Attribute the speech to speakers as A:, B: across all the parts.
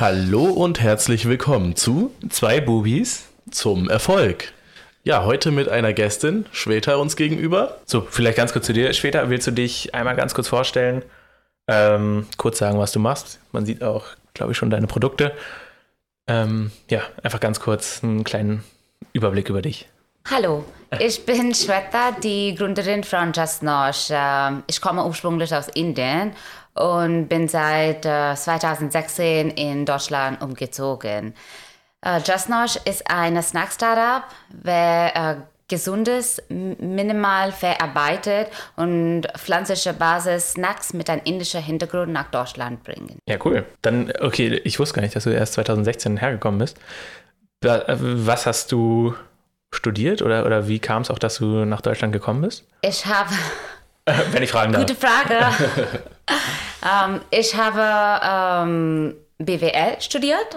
A: Hallo und herzlich willkommen zu
B: Zwei Bubis.
A: Zum Erfolg. Ja, heute mit einer Gästin, Schweta uns gegenüber.
B: So, vielleicht ganz kurz zu dir. Später willst du dich einmal ganz kurz vorstellen, ähm, kurz sagen, was du machst. Man sieht auch, glaube ich, schon deine Produkte. Ähm, ja, einfach ganz kurz einen kleinen Überblick über dich.
C: Hallo, ich bin Shweta, die Gründerin von Just Nosh. Ähm, Ich komme ursprünglich aus Indien und bin seit äh, 2016 in Deutschland umgezogen. Äh, Just Nosh ist eine Snack-Startup, wer äh, gesundes, minimal verarbeitet und pflanzliche Basis Snacks mit einem indischen Hintergrund nach Deutschland bringen.
B: Ja, cool. Dann, okay, ich wusste gar nicht, dass du erst 2016 hergekommen bist. Äh, Was hast du studiert oder, oder wie kam es auch, dass du nach Deutschland gekommen bist?
C: Ich habe
B: Wenn ich fragen darf.
C: Gute Frage. ähm, ich habe ähm, BWL studiert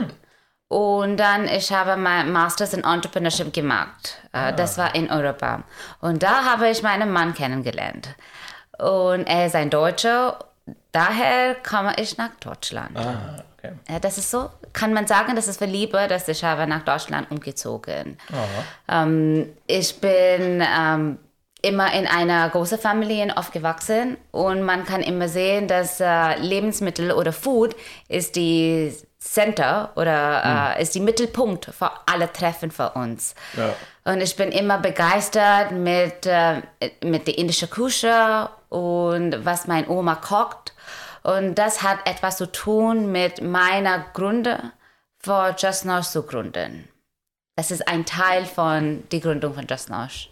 C: und dann ich habe mein Masters in Entrepreneurship gemacht. Äh, Das war in Europa. Und da habe ich meinen Mann kennengelernt. Und er ist ein Deutscher. Daher komme ich nach Deutschland.
B: Ah, okay.
C: Das ist so, kann man sagen, das ist für Liebe, dass ich habe nach Deutschland umgezogen. Ähm, ich bin ähm, immer in einer großen Familie aufgewachsen und man kann immer sehen, dass äh, Lebensmittel oder Food ist die Center oder äh, ist die Mittelpunkt für alle Treffen für uns.
A: Ja.
C: Und ich bin immer begeistert mit, äh, mit der indischen Küche und was mein Oma kocht. Und das hat etwas zu tun mit meiner Gründe für Just Nosh zu gründen. Das ist ein Teil von der Gründung von Just Nosh.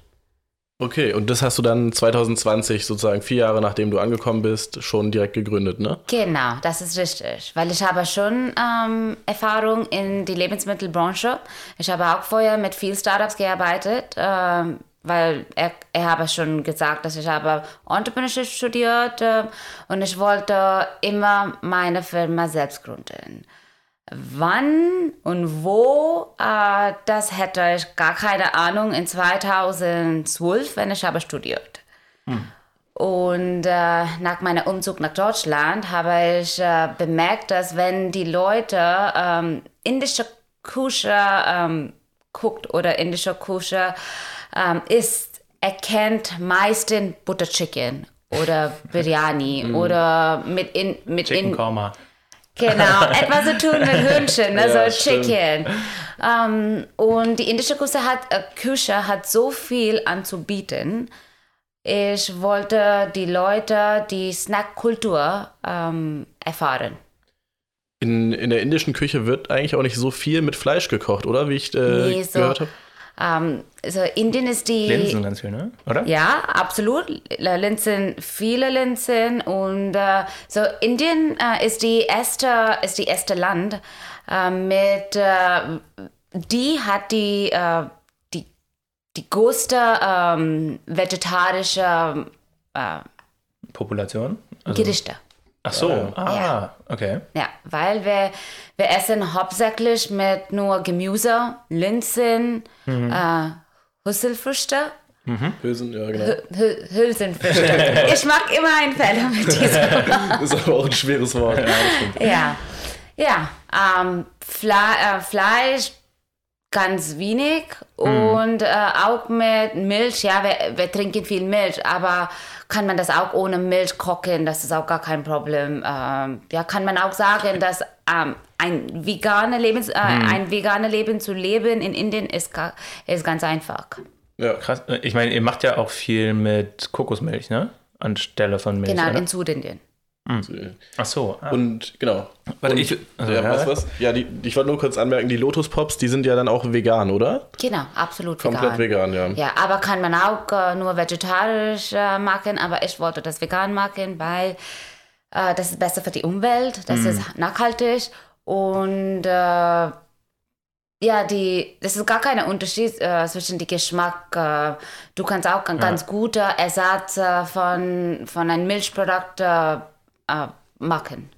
A: Okay, und das hast du dann 2020, sozusagen vier Jahre nachdem du angekommen bist, schon direkt gegründet, ne?
C: Genau, das ist richtig, weil ich habe schon ähm, Erfahrung in die Lebensmittelbranche. Ich habe auch vorher mit vielen Startups gearbeitet, ähm, weil er, er habe schon gesagt, dass ich habe Entrepreneurship studiert äh, und ich wollte immer meine Firma selbst gründen. Wann und wo, äh, das hätte ich gar keine Ahnung in 2012, wenn ich habe studiert. Und äh, nach meinem Umzug nach Deutschland habe ich äh, bemerkt, dass wenn die Leute ähm, indische Küche ähm, guckt oder indische Küche ähm, isst, erkennt meistens Butter Chicken oder Biryani oder mit in mit
B: Chicken
C: in
B: Korma.
C: Genau, etwas zu tun mit Hühnchen, ne?
A: Ja,
C: so. Chicken. Ähm, und die indische Küche hat, äh, Küche hat so viel anzubieten. Ich wollte die Leute die Snackkultur ähm, erfahren.
A: In, in der indischen Küche wird eigentlich auch nicht so viel mit Fleisch gekocht, oder? Wie ich äh,
C: Nee, so-
A: gehört habe.
C: Ähm, also Indien ist die...
B: Linsen ganz viel, ne? Oder?
C: Ja, absolut. Linsen, viele Linsen und äh, so Indien äh, ist die erste ist die erste Land äh, mit die hat die äh, die die größte ähm, vegetarische äh,
B: Population? Also,
C: Gerichte.
B: Ach so, ah,
C: Ja.
B: okay.
C: Ja, weil wir, wir essen hauptsächlich mit nur Gemüse, Linsen, äh, Hülsenfrüchte.
A: Hülsen, ja, genau.
C: Hü- Hülsenfrüchte. ich mag immer einen Fehler mit diesem.
A: ist aber auch ein schweres Wort.
C: ja, ja. Ähm, Fle äh, Fleisch ganz wenig und äh, auch mit Milch. Ja, wir, wir trinken viel Milch, aber kann man das auch ohne Milch kochen? Das ist auch gar kein Problem. Ähm, ja, kann man auch sagen, dass ähm, ein vegane Lebens, äh, ein vegane Leben zu leben in Indien ist, ist ganz einfach.
A: Ja.
B: Krass. Ich meine, ihr macht ja auch viel mit Kokosmilch, ne? Anstelle von Milch.
C: Genau,
B: oder?
C: in Südindien.
B: Ach so. Ah.
A: Und genau.
B: Warte,
A: und,
B: ich- also,
A: ja,
B: ja.
A: was, was? Ja, die, ich wollte nur kurz anmerken, die Lotus Pops, die sind ja dann auch vegan, oder?
C: Genau, absolut
A: Komplett vegan, ja.
C: Ja, aber kann man auch äh, nur vegetarisch äh, machen, aber ich wollte das vegan machen, weil äh, das ist besser für die Umwelt, das ist nachhaltig und äh, ja, die, das ist gar kein Unterschied äh, zwischen dem Geschmack. Äh, du kannst auch einen ganz guter Ersatz äh, von, von einem Milchprodukt äh, machen.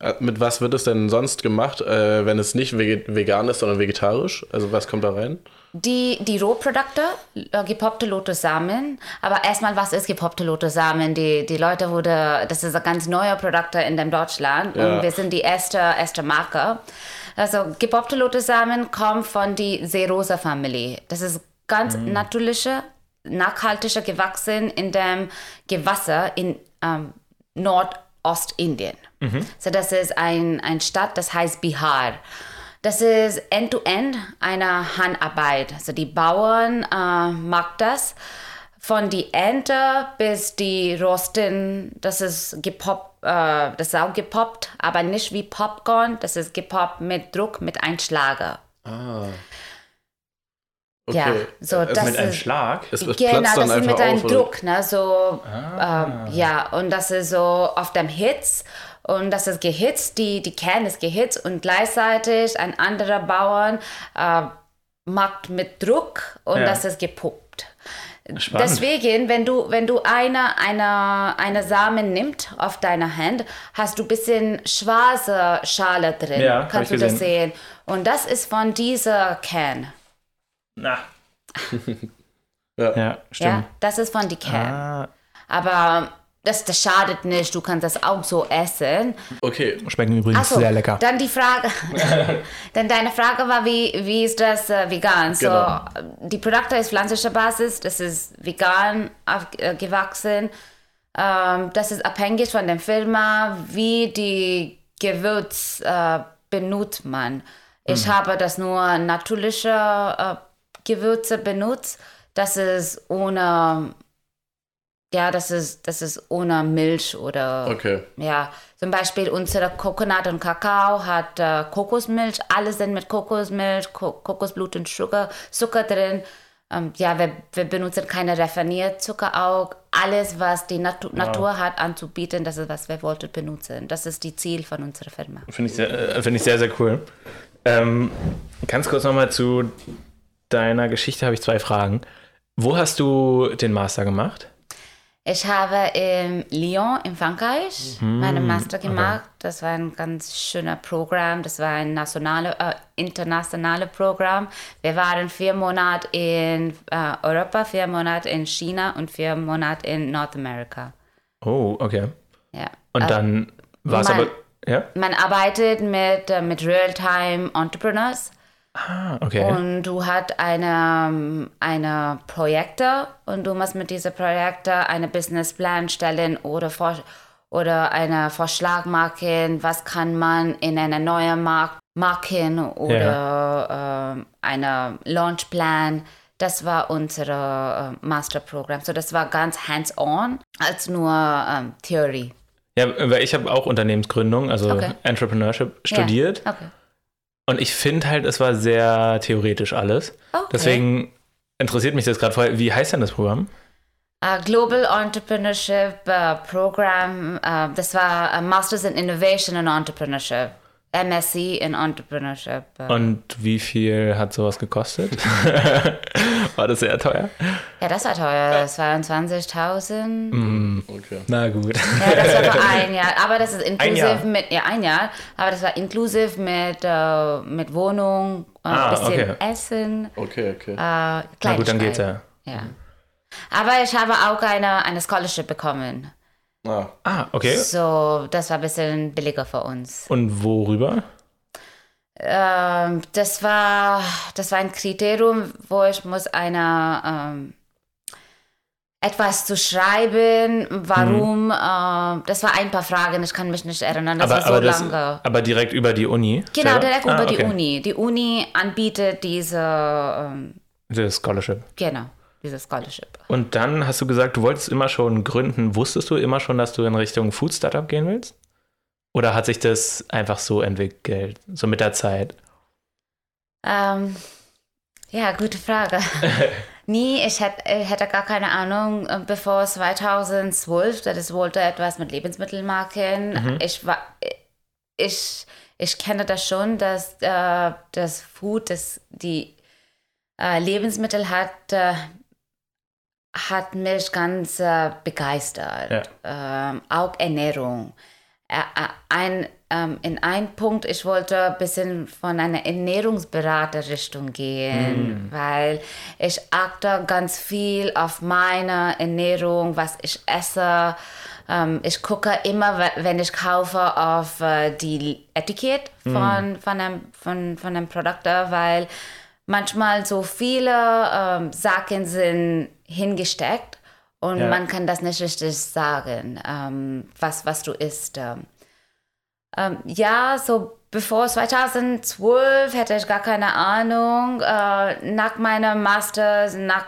A: Äh, Mit was wird es denn sonst gemacht, äh, wenn es nicht vegan ist, sondern vegetarisch? Also was kommt da rein?
C: Die, die Rohprodukte, äh, gepoppte Lotussamen. Aber erstmal, was ist gepoppte Lotussamen? Die, die Leute wurde, das ist ein ganz neuer Produkt in dem Deutschland
A: Ja.
C: und wir sind die erste, erste Marke. Also gepoppte Lotussamen kommen von die Serosa-Familie. Das ist ganz natürliche, nachhaltige gewachsen in dem Gewässer in ähm, Nordostindien. So das ist ein, ein Stadt, das heißt Bihar. Das ist end-to-end eine Handarbeit. Also die Bauern äh, machen das. Von die Ente bis die Rosten, das ist gepoppt, äh, das ist auch gepoppt, aber nicht wie Popcorn, das ist gepoppt mit Druck, mit Einschlager.
A: Okay.
C: Ja, so
A: Also
C: das
B: Mit einem
C: ist,
B: Schlag.
A: es, es
C: Genau,
A: platzt dann
C: das ist mit einem
A: auf?
C: Druck, ne? So, ähm, ja, und das ist so auf dem Hitz und das ist gehitzt, die, die Kern ist gehitzt und gleichzeitig ein anderer Bauern äh, macht mit Druck und
B: Ja.
C: das ist gepuppt.
B: Spannend.
C: Deswegen, wenn du, wenn du eine, eine, eine Samen nimmst auf deiner Hand, hast du ein bisschen schwarze Schale drin.
B: Ja,
C: Kannst du
B: ich
C: das
B: gesehen.
C: sehen? Und das ist von dieser Kern.
B: Na.
A: Ja.
B: Ja, stimmt.
C: Ja, das ist von die Kern.
B: Ah,
C: Aber das, das schadet nicht, du kannst das auch so essen.
A: Okay.
B: schmecken übrigens
C: so,
B: sehr lecker.
C: Dann die Frage, dann deine Frage war, wie, wie ist das äh, vegan? So,
A: Genau.
C: die Produkte ist pflanzlicher Basis, das ist vegan auf, äh, gewachsen. Ähm, das ist abhängig von der Firma, wie die Gewürz äh, benutzt man. Ich
B: Mhm.
C: habe das nur natürliche äh, Gewürze benutzt. Das ist ohne, ja, das ist, das ist ohne Milch oder
A: Okay.
C: ja, zum Beispiel unsere Coconut und Kakao hat äh, Kokosmilch, alles sind mit Kokosmilch, Ko Kokosblut und Zucker, Zucker drin. Ähm, ja, wir, wir benutzen keine raffiniert Zucker auch. Alles, was die Natu Natur hat anzubieten, das ist, was wir wollten benutzen. Das ist die Ziel von unserer Firma.
B: Finde ich, sehr, äh, finde ich sehr, sehr cool. Ähm, ganz kurz nochmal zu deiner Geschichte habe ich zwei Fragen. Wo hast du den Master gemacht?
C: Ich habe in Lyon in Frankreich meinen Master gemacht. Das war ein ganz schöner Programm. Das war ein nationale, äh, internationales Programm. Wir waren vier Monate in äh, Europa, vier Monate in China und vier Monate in Nordamerika.
B: Oh, okay.
C: Ja.
B: Und
C: Äh,
B: dann war es aber. Ja?
C: man arbeitet mit, äh, mit Real-Time Entrepreneurs.
B: Ah, okay.
C: Und du hast eine, eine Projekte und du musst mit diesen Projekten einen Businessplan stellen oder, vor, oder einen Vorschlag machen, was kann man in einen neuen Markt machen oder äh, einen Launchplan. Das war unser äh, Masterprogramm. So, das war ganz hands-on als nur ähm, Theorie.
B: ja, weil ich habe auch Unternehmensgründung, also
C: Okay.
B: Entrepreneurship studiert.
C: Ja, okay.
B: Und ich finde halt, es war sehr theoretisch alles.
C: Okay.
B: Deswegen interessiert mich das gerade voll. Wie heißt denn das Programm?
C: Uh, Global Entrepreneurship uh, Program, uh, das war uh, Masters in Innovation and Entrepreneurship, MSc in Entrepreneurship. uh.
B: Und wie viel hat sowas gekostet? war das sehr teuer?
C: ja, das war teuer, das waren 20.000.
A: Okay.
B: Na gut.
C: Ja, das war für ein Jahr, aber das ist inklusive mit, ja, ein Jahr, aber das war inklusive mit, uh, mit Wohnung, ein
B: Ah,
C: bisschen
B: okay.
C: Essen,
A: Okay, okay.
C: uh,
B: Na gut, dann geht's ja.
C: ja. Aber ich habe auch eine, eine Scholarship bekommen.
A: Ah,
B: Ah, okay.
C: So, das war ein bisschen billiger für uns.
B: Und worüber?
C: Ähm, das war das war ein Kriterium, wo ich muss eine ähm, etwas zu schreiben, warum. ähm, das war ein paar Fragen, ich kann mich nicht erinnern, das war so
B: das,
C: lange.
B: aber direkt über die Uni?
C: Genau,
B: selber?
C: direkt
B: ah,
C: über
B: okay.
C: die Uni. Die Uni anbietet diese, ähm,
B: Das Scholarship.
C: genau, diese Scholarship.
B: Und dann hast du gesagt, du wolltest immer schon gründen. Wusstest du immer schon, dass du in Richtung Food Startup gehen willst? Oder hat sich das einfach so entwickelt, so mit der Zeit?
C: Ähm, ja, gute Frage. Nie, ich hätte, ich hätte gar keine Ahnung, äh, bevor 2012, das wollte etwas mit Lebensmitteln machen. Ich war, ich, ich kenne das schon, dass äh, das Food, das die äh, Lebensmittel hat, äh, hat mich ganz äh, begeistert. Ähm, auch Ernährung. äh, äh, ein, ähm, in ein Punkt, ich wollte ein bisschen von einer Ernährungsberaterrichtung gehen, weil ich achte ganz viel auf meine Ernährung, was ich esse. Ähm, ich gucke immer, we- wenn ich kaufe, auf äh, die Etikett von, von, einem, von, von einem Produkt, weil manchmal so viele ähm, Sachen sind hingesteckt und
B: Ja.
C: man kann das nicht richtig sagen, ähm, was, was du isst. Ähm, ja, so bevor 2012 hätte ich gar keine Ahnung. Äh, nach meiner Master, nach,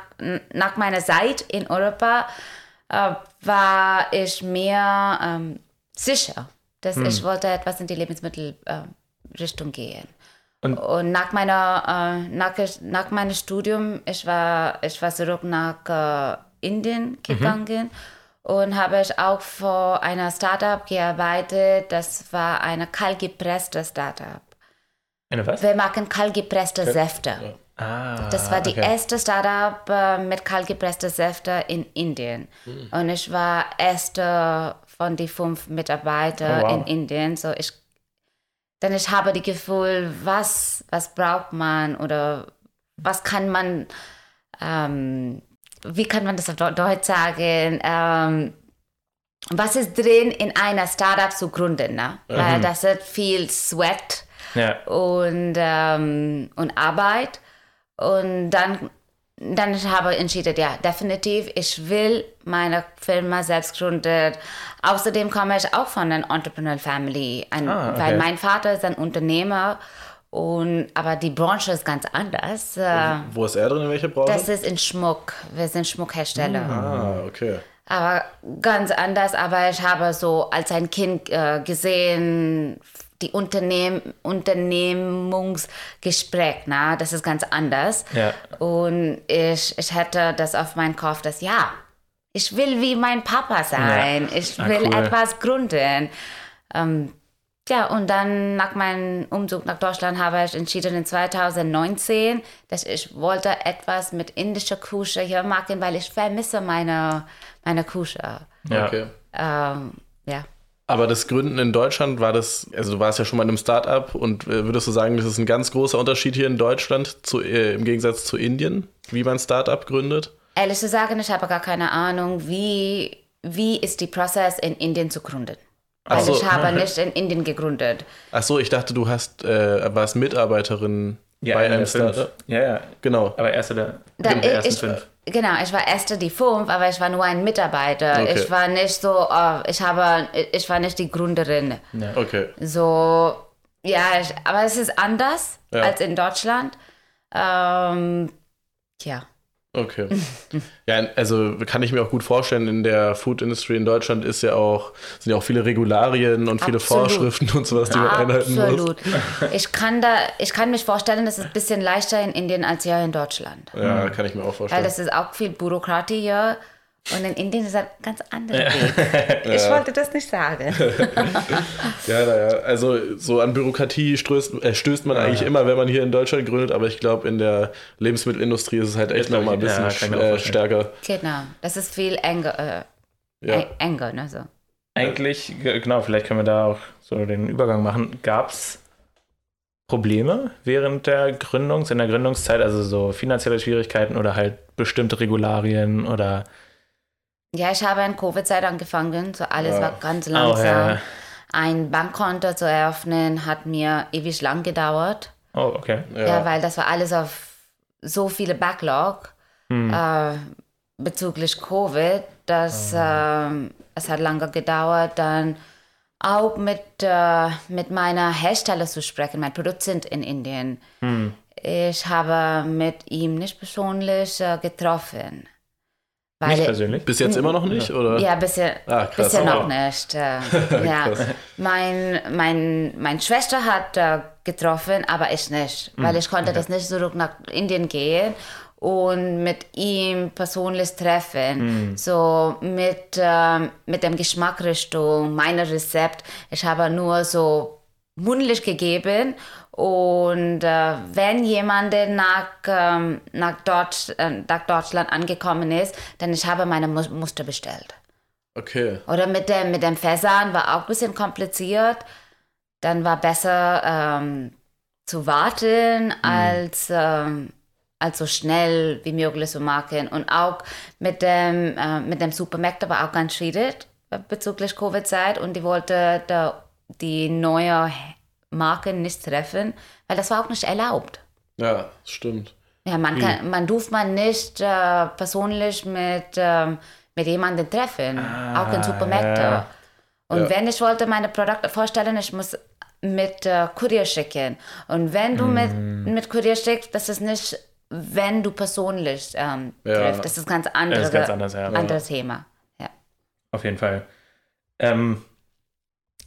C: nach meiner Zeit in Europa, äh, war ich mir ähm, sicher, dass ich wollte etwas in die Lebensmittelrichtung äh, gehen.
B: Und-
C: Und, nach meiner äh, nach, nach meinem Studium, ich war ich war zurück nach äh, Indien gegangen und habe ich auch vor einer Startup gearbeitet. Das war eine kaltgepresste Startup.
B: Eine was?
C: Wir machen kaltgepresste Säfte.
B: Ah,
C: Das war die
B: okay.
C: erste Startup äh, mit kaltgepresste Säfte in Indien. Und ich war erste von den fünf Mitarbeitern
B: Oh, wow.
C: in Indien. So ich, denn ich habe das Gefühl, was, was braucht man oder was kann man, ähm, wie kann man das auf Deu- Deutsch sagen? Ähm, was ist drin in einer Startup zu gründen? Ne? Weil das ist viel Sweat
B: Ja.
C: und, ähm, und Arbeit. Und dann, dann ich habe entschieden, ja, definitiv, ich will meine Firma selbst gründen. Außerdem komme ich auch von einer Entrepreneur Family, ein,
B: Ah, okay.
C: weil mein Vater ist ein Unternehmer. Und, aber die Branche ist ganz anders. Äh,
A: Wo ist er drin? In welcher Branche?
C: Das ist in Schmuck. Wir sind Schmuckhersteller
A: ah, okay.
C: aber ganz anders. Aber ich habe so als ein Kind äh, gesehen, die Unternehm Unternehmungsgespräch, na, das ist ganz anders.
B: Ja.
C: Und ich, ich hätte das auf meinen Kopf, dass ja, ich will wie mein Papa sein.
B: Ja.
C: Ich
B: Ah,
C: will
B: cool.
C: etwas gründen. Ähm, ja, und dann nach meinem Umzug nach Deutschland habe ich entschieden in 2019, dass ich wollte etwas mit indischer Küche hier machen, weil ich vermisse meine, meine Küche.
B: Ja.
A: okay.
C: Ähm, ja.
A: Aber das Gründen in Deutschland war das, also du warst ja schon mal in einem Startup und äh, würdest du sagen, das ist ein ganz großer Unterschied hier in Deutschland zu, äh, im Gegensatz zu Indien, wie man Startup gründet?
C: Ehrlich zu sagen, ich habe gar keine Ahnung, wie, wie ist die Prozess in Indien zu gründen. Weil
A: Ach so.
C: ich habe nicht in Indien gegründet.
A: Ach so, ich dachte, du hast, äh, warst Mitarbeiterin
B: Ja,
A: bei einem. Startup.
B: Ja, ja.
A: Genau.
B: Aber erste der,
C: Da,
B: der ersten
C: ich,
B: fünf.
C: Genau, ich war erste die fünf, aber ich war nur ein Mitarbeiter.
A: Okay.
C: Ich war nicht so, äh, ich habe, ich war nicht die Gründerin.
A: Okay.
C: So, ja, ich, aber es ist anders
A: Ja.
C: als in Deutschland. Ähm, ja.
A: Okay. Ja, also kann ich mir auch gut vorstellen, in der Food Industry in Deutschland ist ja auch, sind ja auch viele Regularien und viele
C: Absolut.
A: Vorschriften und sowas, die man einhalten muss.
C: Absolut. Ich kann, da, ich kann mich vorstellen, das ist ein bisschen leichter in Indien als hier in Deutschland.
A: Ja, kann ich mir auch
C: Weil
A: vorstellen.
C: das ist auch viel Bürokratie hier. Und in Indien ist es ein ganz anderer Weg. Ich wollte das nicht sagen.
A: Ja, naja, also so an Bürokratie stößt, äh, stößt man eigentlich immer, wenn man hier in Deutschland gründet, aber ich glaube, in der Lebensmittelindustrie ist es halt echt nochmal ein
B: ja,
A: bisschen äh, stärker.
C: Genau. Das ist viel enger, äh,
A: Ja.
C: eng- enger ne, so.
B: Eigentlich, ge- genau, vielleicht können wir da auch so den Übergang machen. Gab es Probleme während der Gründungs, in der Gründungszeit, also so finanzielle Schwierigkeiten oder halt bestimmte Regularien oder
C: Ja, ich habe in Covid-Zeit angefangen. So alles
A: Ja.
C: war ganz
B: Oh,
C: langsam.
B: ja, ja.
C: Ein Bankkonto zu eröffnen hat mir ewig lang gedauert.
B: Oh, okay.
A: Ja.
C: Ja, weil das war alles auf so viele Backlog
B: Hm.
C: äh, bezüglich Covid, dass ähm, es hat lange gedauert, dann auch mit, äh, mit meiner Hersteller zu sprechen. Mein Produzent in Indien.
B: Hm.
C: Ich habe mit ihm nicht persönlich äh, getroffen. Weil
B: Nicht persönlich?
A: Bis jetzt immer noch nicht, oder?
C: ja, bisher,
A: Ah, krass.
C: bisher noch nicht. Äh, ja. Mein, mein, meine Schwester hat äh, getroffen, aber ich nicht, weil ich konnte das nicht zurück nach Indien gehen und mit ihm persönlich treffen.
A: Hm.
C: So mit, ähm, mit dem Geschmackrichtung, meiner Rezept. Ich habe nur so mundlich gegeben und äh, wenn jemand nach, ähm, nach, Deutsch, äh, nach Deutschland angekommen ist, dann ich habe meine Mus- Muster bestellt.
A: Okay.
C: Oder mit dem, mit dem Fässern war auch ein bisschen kompliziert. Dann war besser ähm, zu warten, als, ähm, als so schnell wie möglich zu machen. Und auch mit dem, äh, mit dem Supermärkte war auch ganz schwierig bezüglich Covid-Zeit. Und die wollte da, die neue Marken nicht treffen, weil das war auch nicht erlaubt.
A: Ja, stimmt.
C: Ja, man, kann, man durfte man nicht äh, persönlich mit, ähm, mit jemandem treffen, auch in Supermärkten.
B: ja.
C: Und
A: Ja.
C: wenn ich wollte meine Produkte vorstellen, ich muss mit äh, Kurier schicken. Und wenn du mit, mit Kurier schickst, das ist nicht, wenn du persönlich ähm,
A: Ja.
C: triffst. Das ist ganz andere,
B: Das ist ganz anders, ja.
C: anderes Thema. Ja.
B: Auf jeden Fall. Ähm,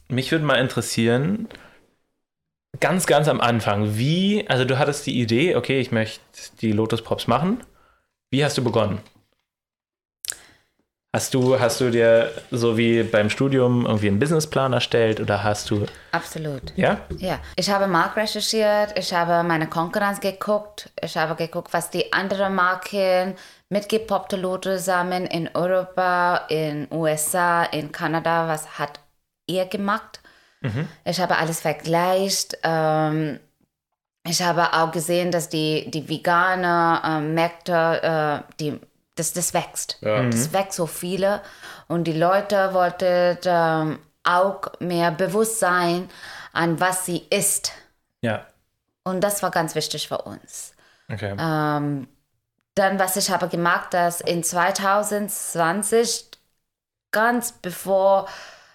B: mich würde mal interessieren, ganz, ganz am Anfang, wie, also du hattest die Idee, okay, ich möchte die Lotus Pops machen. Wie hast du begonnen? Hast du, hast du dir so wie beim Studium irgendwie einen Businessplan erstellt oder hast du,
C: Absolut.
B: ja?
C: Ja, ich habe Markt recherchiert, ich habe meine Konkurrenz geguckt, ich habe geguckt, was die anderen Marken mit gepoppte Lotus zusammen in Europa, in USA, in Kanada, was hat ihr gemacht? Ich habe alles vergleicht. Ähm, ich habe auch gesehen, dass die, die vegane äh, Märkte, äh, die, das, das wächst.
A: Ja.
C: Das wächst so viele. Und die Leute wollten ähm, auch mehr bewusst sein, an was sie isst.
B: Ja.
C: Und das war ganz wichtig für uns.
B: Okay.
C: Ähm, dann, was ich habe gemacht, dass in 2020, ganz bevor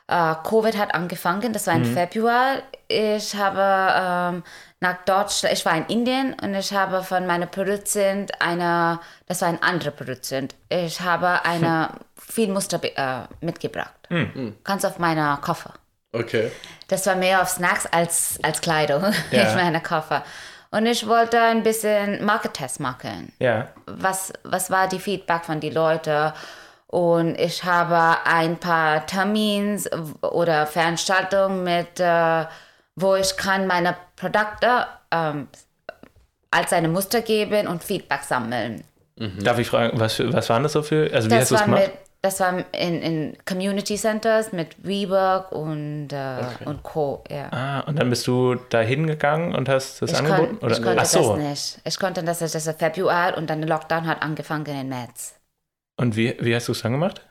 C: äh, Covid hat angefangen, das war im Februar, ich habe ähm, nach Deutschland, ich war in Indien und ich habe von meiner Produzent eine, das war ein anderer Produzent, ich habe eine viel Muster äh, mitgebracht. Ganz auf meiner Koffer.
A: Okay.
C: Das war mehr auf Snacks als, als Kleidung
B: Ja.
C: in meiner Koffer. Und ich wollte ein bisschen Market-Test machen.
B: Ja.
C: Was, was war die Feedback von den Leuten? Und ich habe ein paar Termins oder Veranstaltungen mit, äh, wo ich kann meine Produkte ähm, als eine Muster geben und Feedback sammeln.
B: Darf ich fragen, was, für, was waren das so für, also wie
C: Das
B: hast du
C: war,
B: gemacht?
C: mit, das war in, in Community Centers mit Rework und, äh, und Co. Ja.
B: Ah, und dann bist du da hingegangen und hast das
C: Ich,
B: angeboten?
C: kon, ich konnte
B: Ach so.
C: das nicht. Ich konnte das, das ist Februar und dann der Lockdown hat angefangen im März.
B: Und wie, wie hast du es dann gemacht?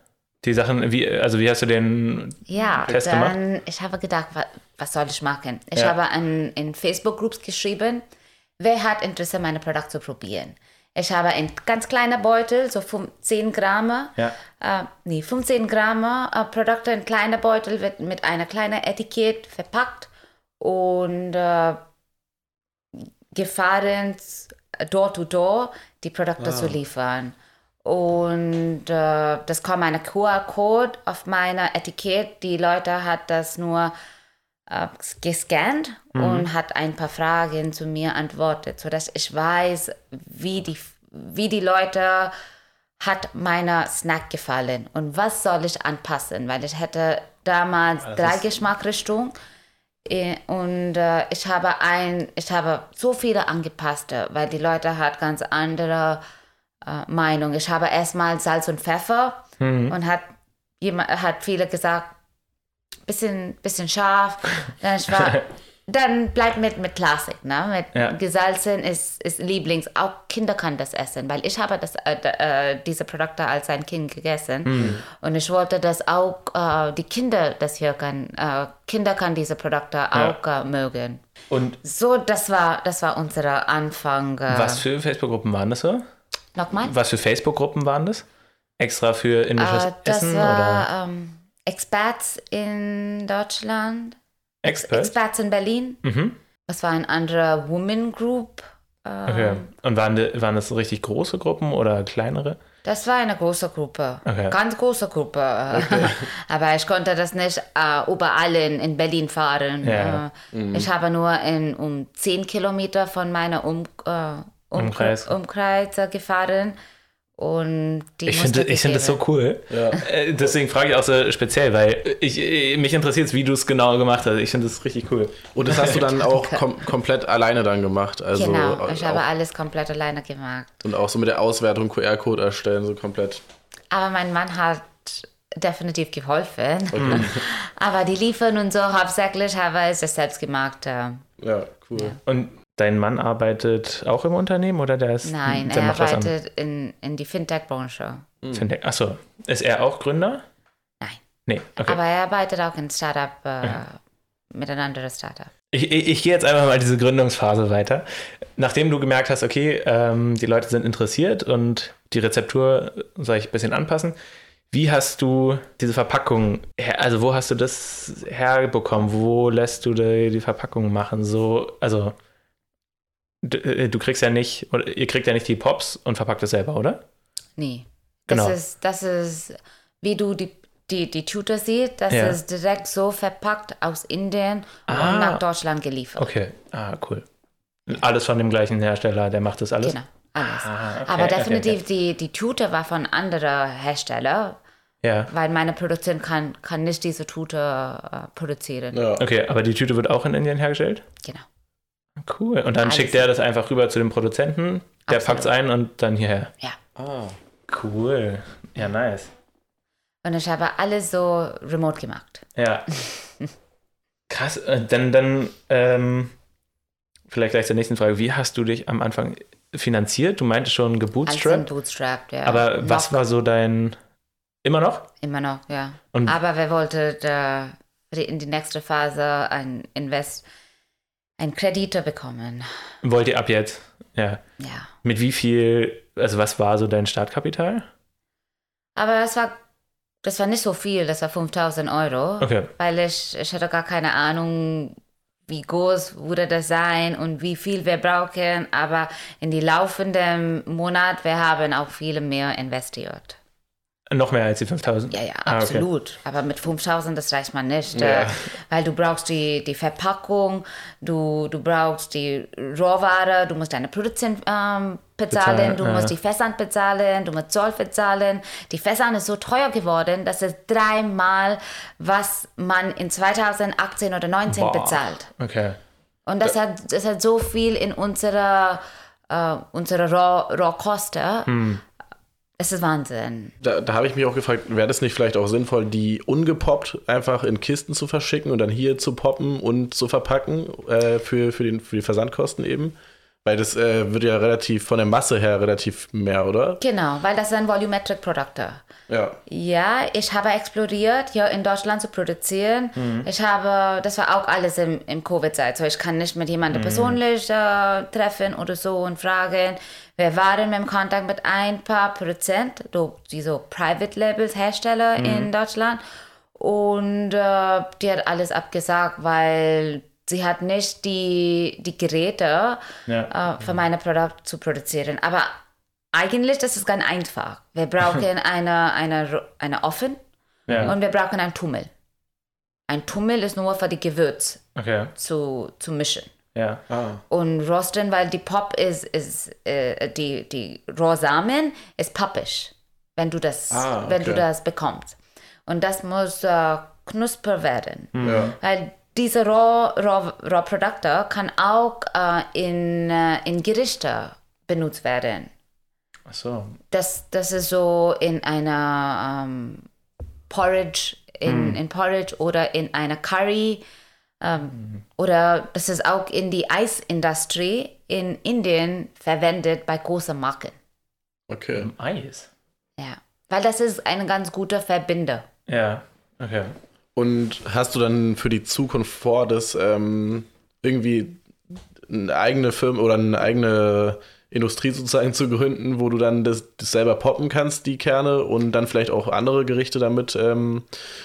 B: Die Sachen, wie, also wie hast du den
C: Ja,
B: Test
C: dann, ich habe gedacht, was, was soll ich machen? Ich
B: Ja.
C: habe an, in Facebook-Groups geschrieben, wer hat Interesse, meine Produkte zu probieren? Ich habe ein ganz kleiner Beutel, so 10 Gramm,
B: Ja.
C: äh, nee, 15 Gramm äh, Produkte in kleiner Beutel wird mit einer kleinen Etikett verpackt und äh, gefahren door to door die Produkte zu liefern. Und äh, das kam eine QR-Code auf meiner Etikett. Die Leute hat das nur äh, gescannt und hat ein paar Fragen zu mir antwortet, sodass ich weiß, wie die, wie die Leute hat meiner Snack gefallen. Und was soll ich anpassen, weil ich hätte damals drei Geschmackrichtungen. Äh, und äh, ich habe ein, ich habe so viele angepasste, weil die Leute hat ganz andere äh, Meinung. Ich habe erstmal Salz und Pfeffer und hat jemand hat viele gesagt, bisschen bisschen scharf. Dann war, dann bleibt mit mit Klassik, ne? Mit
B: Ja.
C: gesalzen ist ist Lieblings. Auch Kinder können das essen, weil ich habe das äh, äh, diese Produkte als ein Kind gegessen und ich wollte, dass auch äh, die Kinder das hier können. Äh, Kinder können diese Produkte auch äh, mögen.
B: Und
C: So, das war das war unser Anfang.
B: Was für Facebook-Gruppen waren das so?
C: Nochmal?
B: Was für Facebook-Gruppen waren das? Extra für indisches
C: Äh, das
B: Essen oder
C: war ähm, Expats in Deutschland,
B: Expert?
C: Expats in Berlin.
B: Mhm.
C: Das war ein anderer Woman Group. Äh,
B: Okay. Und waren, die, waren das richtig große Gruppen oder kleinere?
C: Das war eine große Gruppe,
B: Okay.
C: ganz große Gruppe. Aber ich konnte das nicht äh, überall in, in Berlin fahren.
B: Ja.
C: Äh, Ich habe nur in, um 10 Kilometer von meiner um, äh, um,
B: Umkreis.
C: Umkreis äh, gefahren. Und die
B: Ich finde ich find das so cool.
A: Ja.
B: Äh, Deswegen frage ich auch so speziell, weil ich, äh, mich interessiert, wie du es genau gemacht hast. Ich finde das richtig cool.
A: Und das hast du dann auch kom komplett alleine dann gemacht. Also
C: Genau, ich habe alles komplett alleine gemacht.
A: und auch so mit der Auswertung QR-Code erstellen, so komplett.
C: Aber mein Mann hat definitiv geholfen. Aber die liefern und so hauptsächlich habe ich das selbst gemacht.
A: Ja, cool.
C: Ja.
B: Und dein Mann arbeitet auch im Unternehmen oder der ist
C: Nein,
B: der
C: er arbeitet in, in die Fintech-Branche.
B: Fintech? Achso, ist er auch Gründer?
C: Nein.
B: Nee, okay.
C: Aber er arbeitet auch in Startup, äh, mit einem anderen Startup.
B: Ich, ich, ich gehe jetzt einfach mal diese Gründungsphase weiter. Nachdem du gemerkt hast, okay, ähm, die Leute sind interessiert und die Rezeptur soll ich ein bisschen anpassen, wie hast du diese Verpackung, her, also wo hast du das herbekommen? Wo lässt du die, die Verpackung machen? So, also du, äh, du kriegst ja nicht, oder ihr kriegt ja nicht die Pops und verpackt es selber, oder?
C: Nee. Das,
B: Genau.
C: ist, das ist, wie du die, die, die Tüte siehst, das
B: Ja.
C: ist direkt so verpackt aus Indien
B: Ah.
C: und nach Deutschland geliefert.
B: Okay, ah, cool. Alles von dem gleichen Hersteller, der macht das alles?
C: Genau, alles.
B: Ah, okay,
C: Aber
B: okay,
C: definitiv,
B: okay.
C: Die, die Tüte war von anderen Herstellern,
B: Ja,
C: weil meine Produzentin kann, kann nicht diese Tüte äh, produzieren.
A: Ja.
B: okay, aber die Tüte wird auch in Indien hergestellt?
C: Genau.
B: Cool. Und dann
C: Alles.
B: schickt der das einfach rüber zu dem Produzenten, der packt es ein und dann hierher.
C: Ja.
A: Ah.
B: Cool. Ja, nice.
C: Und ich habe alles so remote gemacht.
B: Ja. Krass. äh, Dann, dann ähm, vielleicht gleich zur nächsten Frage. Wie hast du dich am Anfang finanziert? Du meintest schon gebootstrapped.
C: Bootstrap, ja.
B: Aber was
C: Noch,
B: war so dein. Immer noch?
C: Immer noch, ja.
B: Und-
C: Aber wir wollten für die- in die nächste Phase ein Invest, ein Kredite bekommen.
B: Wollt ihr ab jetzt? Ja.
C: Ja.
B: Mit wie viel, also was war so dein Startkapital?
C: Aber das war, das war nicht so viel, das war 5000 Euro.
B: Okay.
C: Weil ich, ich hatte gar keine Ahnung, wie groß würde das sein und wie viel wir brauchen. Aber in die laufenden Monat, wir haben auch viel mehr investiert.
B: Noch mehr als die 5000?
C: Ja, ja,
B: Ah, okay.
C: absolut. Aber mit 5000, das reicht man nicht.
B: Ja.
C: Äh, weil du brauchst die, die Verpackung, du, du brauchst die Rohware, du musst deine Produzent ähm, bezahlen,
B: Bezahlen,
C: du
B: ja.
C: musst die Versand bezahlen, du musst Zoll bezahlen. Die Versand ist so teuer geworden, dass es dreimal, was man in 2018 oder 2019
B: Boah.
C: bezahlt.
B: Okay.
C: Und das hat, das hat so viel in unserer, äh, unsere Roh, Rohkosten.
B: Hm.
C: Es ist Wahnsinn.
A: Da, da habe ich mich auch gefragt, wäre das nicht vielleicht auch sinnvoll, die ungepoppt einfach in Kisten zu verschicken und dann hier zu poppen und zu verpacken äh, für, für, den, für die Versandkosten eben? Weil das äh, wird ja relativ von der Masse her relativ mehr, oder?
C: Genau, weil das sind Volumetric Produkte.
A: Ja.
C: Ja, ich habe exploriert, hier in Deutschland zu produzieren. Ich habe, das war auch alles im, im Covid-Zeit. So, ich kann nicht mit jemandem persönlich äh, treffen oder so und fragen. Wir waren im Kontakt mit ein paar Prozent, so, die so Private Labels Hersteller in Deutschland. Und äh, die hat alles abgesagt, weil sie hat nicht die, die Geräte
B: Ja.
C: äh, für meine Produkte zu produzieren. Aber eigentlich das ist ganz einfach. Wir brauchen eine, eine, eine Ofen
B: Ja.
C: und wir brauchen ein Tummel. Ein Tummel ist nur für die Gewürz
B: Okay.
C: zu, zu mischen.
B: Ja.
A: Ah.
C: Und rosten, weil die Pop ist, ist äh, die, die Rohsamen ist pappig, wenn du das,
A: Ah,
C: wenn du
A: okay.
C: das bekommst. Und das muss äh, knusper werden.
A: Ja.
C: Weil diese Roh, Roh, Rohprodukte kann auch äh, in, äh, in Gerichte benutzt werden.
B: Ach so.
C: Das, das ist so in einer ähm, Porridge, in, in Porridge oder in einer Curry. Ähm, Oder das ist auch in die Eisindustrie in Indien verwendet bei großen Marken.
A: Okay.
B: Im Eis.
C: Ja. Weil das ist ein ganz guter Verbinder.
B: Ja. Okay.
A: Und hast du dann für die Zukunft vor, das ähm, irgendwie eine eigene Firma oder eine eigene Industrie sozusagen zu gründen, wo du dann das, das selber poppen kannst, die Kerne, und dann vielleicht auch andere Gerichte damit ähm,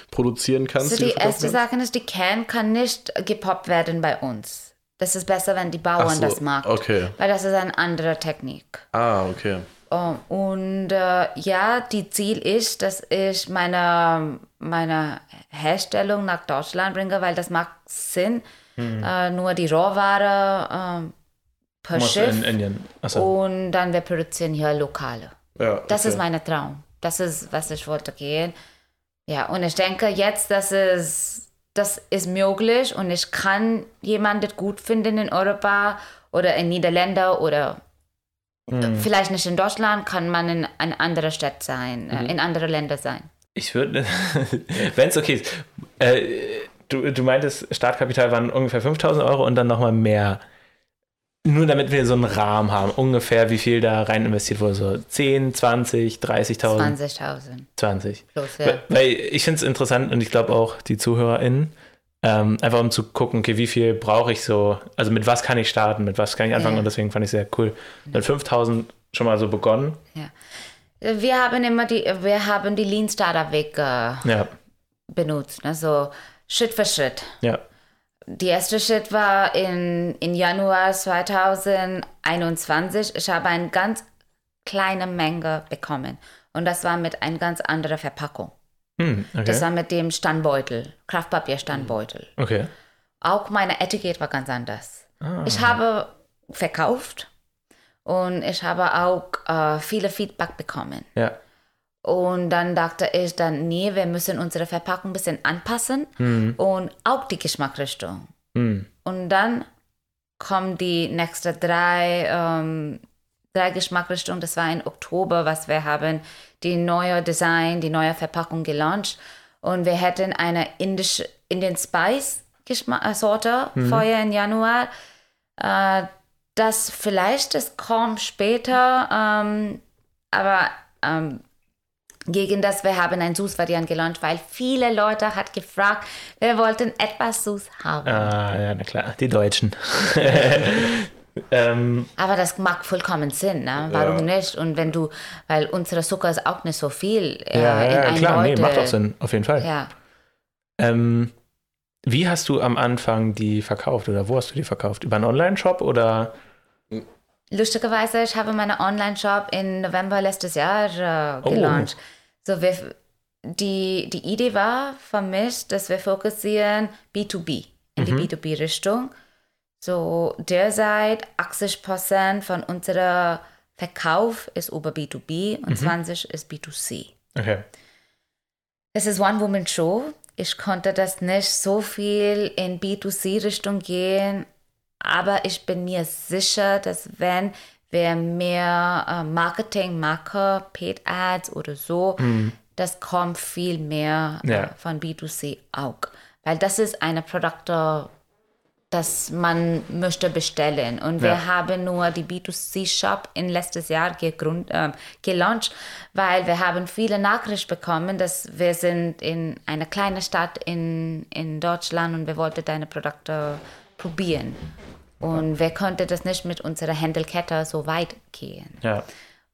A: produzieren kannst?
C: Also die
A: verkaufen
C: erste? Sache ist, die Can kann nicht gepoppt werden bei uns. Das ist besser, wenn die Bauern
A: so,
C: das machen.
A: okay.
C: Weil das ist eine andere Technik.
A: Ah, okay.
C: Oh, und äh, ja, die Ziel ist, dass ich meine, meine Herstellung nach Deutschland bringe, weil das macht Sinn. Äh, nur die Rohware äh, per
B: Muss
C: Schiff
B: in Indien. Achso.
C: und dann wir produzieren hier lokale.
A: Ja,
C: Das
A: okay.
C: ist mein Traum. Das ist, was ich wollte gehen. Ja, und ich denke jetzt, dass es, das ist möglich und ich kann jemanden gut finden in Europa oder in Niederlanden oder
B: Hm.
C: vielleicht nicht in Deutschland, kann man in eine andere Stadt sein, äh, in andere Länder sein.
B: Ich würde, wenn es okay ist. Äh, du, du meintest, Startkapital waren ungefähr 5000 Euro und dann nochmal mehr. Nur damit wir so einen Rahmen haben, ungefähr wie viel da rein investiert wurde. So 10, 20, 30.000?
C: 20.000
B: 20.
C: plus, ja.
B: weil ich finde es interessant und ich glaube auch die ZuhörerInnen, ähm, einfach um zu gucken, okay, wie viel brauche ich so, also mit was kann ich starten, mit was kann ich anfangen
C: Ja.
B: und deswegen fand ich sehr cool. Mit 5000 schon mal so begonnen.
C: ja. Wir haben immer die, wir haben die Lean Startup Weg äh,
B: Ja,
C: benutzt, ne? so Schritt für Schritt.
B: ja,
C: Die erste Schritt war in, in Januar 2021. Ich habe eine ganz kleine Menge bekommen. Und das war mit einer ganz anderen Verpackung.
B: Hm,
C: Das
B: okay.
C: war mit dem Standbeutel, Kraftpapierstandbeutel.
B: Okay.
C: Auch meine Etikett war ganz anders.
B: Ah.
C: Ich habe verkauft und ich habe auch äh, viele Feedback bekommen.
B: Ja,
C: Und dann dachte ich dann, nee, wir müssen unsere Verpackung ein bisschen anpassen und auch die Geschmacksrichtung.
B: hm,
C: Und dann kommen die nächsten drei, ähm, drei Geschmacksrichtungen. Das war im Oktober, was wir haben, die neue Design, die neue Verpackung gelauncht. Und wir hätten eine indische Indian Spice äh, Sorte vorher im Januar. Äh, das vielleicht, das kommt später, ähm, aber ähm, gegen das wir haben ein Süß-Variant gelauncht, weil viele Leute hat gefragt, wir wollten etwas süß haben.
B: ah, ja, na klar, die Deutschen. ähm,
C: Aber das macht vollkommen Sinn, ne? Warum
A: Ja.
C: nicht? Und wenn du, weil unsere Zucker ist auch nicht so viel äh,
B: ja,
C: in
B: ja,
C: ein
B: klar, nee,
C: Beutel.
B: macht auch Sinn, auf jeden Fall.
C: Ja.
B: Ähm, wie hast du am Anfang die verkauft oder wo hast du die verkauft? Über einen Online-Shop oder?
C: Lustigerweise, ich habe meinen Online-Shop im November letztes Jahr äh,
B: Oh.
C: gelauncht. So, wir, die, die Idee war für mich, dass wir fokussieren B2B, in
B: Mhm.
C: die B2B-Richtung. So, derzeit 80% von unserem Verkauf ist über B2B
B: Mhm.
C: und 20% ist B2C.
B: Okay.
C: Es ist One-Woman-Show. Ich konnte das nicht so viel in B2C-Richtung gehen, aber ich bin mir sicher, dass wenn wir mehr äh, Marketing, Marke, Paid Ads oder so, das kommt viel mehr
B: Ja.
C: äh, von B2C auch. Weil das ist eine Produkte, das man möchte bestellen. Und wir
B: Ja.
C: haben nur die B2C-Shop in letztes Jahr gegrund, äh, gelauncht, weil wir haben viele Nachrichten bekommen, dass wir sind in einer kleinen Stadt in, in Deutschland und wir wollten deine Produkte probieren. Und wir konnten das nicht mit unserer Handelkette so weit gehen.
B: Ja.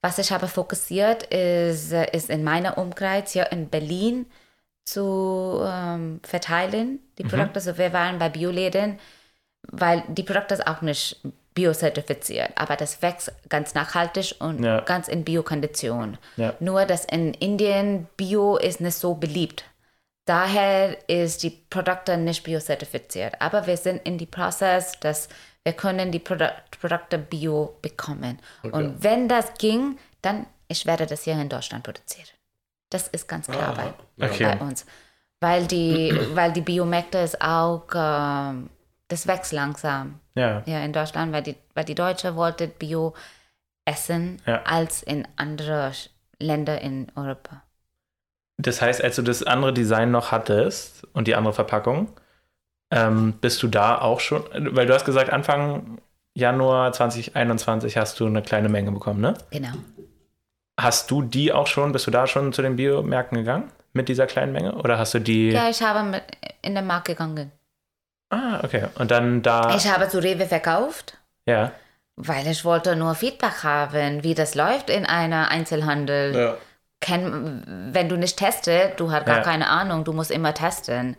C: Was ich habe fokussiert, ist, ist in meiner Umkreis hier in Berlin zu ähm, verteilen, die Produkte. Also wir waren bei Bioläden, weil die Produkte ist auch nicht biozertifiziert, aber das wächst ganz nachhaltig und
B: Ja.
C: ganz in Biokondition.
B: Ja.
C: Nur, dass in Indien Bio ist nicht so beliebt. Daher ist die Produkte nicht biozertifiziert. Aber wir sind in die Prozess, dass wir können die Produ Produkte bio bekommen. Und wenn das ging, dann ich werde das hier in Deutschland produzieren. Das ist ganz klar
A: Aha.
C: bei,
B: Okay.
C: bei uns. Weil die, weil die Biomärkte ist auch, ähm, das wächst langsam
B: Ja.
C: hier in Deutschland, weil die, weil die Deutsche wollten Bio essen
B: Ja.
C: als in andere Länder in Europa.
B: Das heißt, als du das andere Design noch hattest und die andere Verpackung, ähm, bist du da auch schon, weil du hast gesagt, Anfang Januar 2021 hast du eine kleine Menge bekommen, ne?
C: Genau.
B: Hast du die auch schon, bist du da schon zu den Biomärkten gegangen mit dieser kleinen Menge? Oder hast du die.
C: Ja, ich habe mit in den Markt gegangen.
B: Ah, okay. Und dann da.
C: Ich habe zu Rewe verkauft,
B: ja.
C: weil ich wollte nur Feedback haben, wie das läuft in einer Einzelhandel.
A: Ja.
C: Kenn, wenn du nicht testest, du hast gar
B: Ja.
C: keine Ahnung, du musst immer testen.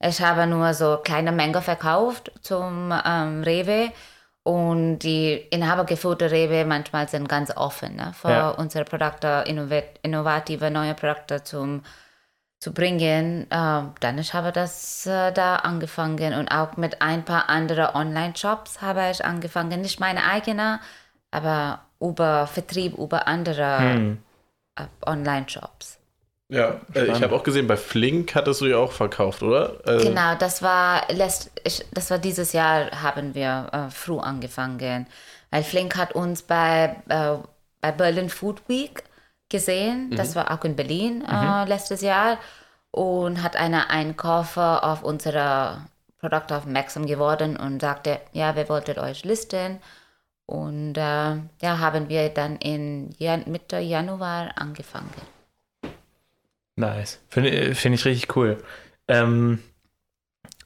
C: Ich habe nur so kleine Menge verkauft zum ähm, Rewe und die inhabergeführte Rewe manchmal sind ganz offen ne, für
B: Ja.
C: unsere Produkte, innovat innovative neue Produkte zum, zu bringen. Ähm, dann ich habe das äh, da angefangen und auch mit ein paar anderen Online-Shops habe ich angefangen, nicht meine eigene, aber über Vertrieb, über andere
B: Hm.
C: äh, Online-Shops.
A: Ja, äh, ich habe auch gesehen, bei Flink hattest du ja auch verkauft, oder? Äh,
C: Genau, das war, letzt, ich, das war dieses Jahr, haben wir äh, früh angefangen. Weil Flink hat uns bei, äh, bei Berlin Food Week gesehen. Das war auch in Berlin äh, letztes Jahr. Und hat eine Einkäufer auf unsere Produkte aufmerksam geworden und sagte, ja, wir wollten euch listen. Und äh, ja, haben wir dann in Jan Mitte Januar angefangen.
B: Nice. Finde find ich richtig cool. Ähm,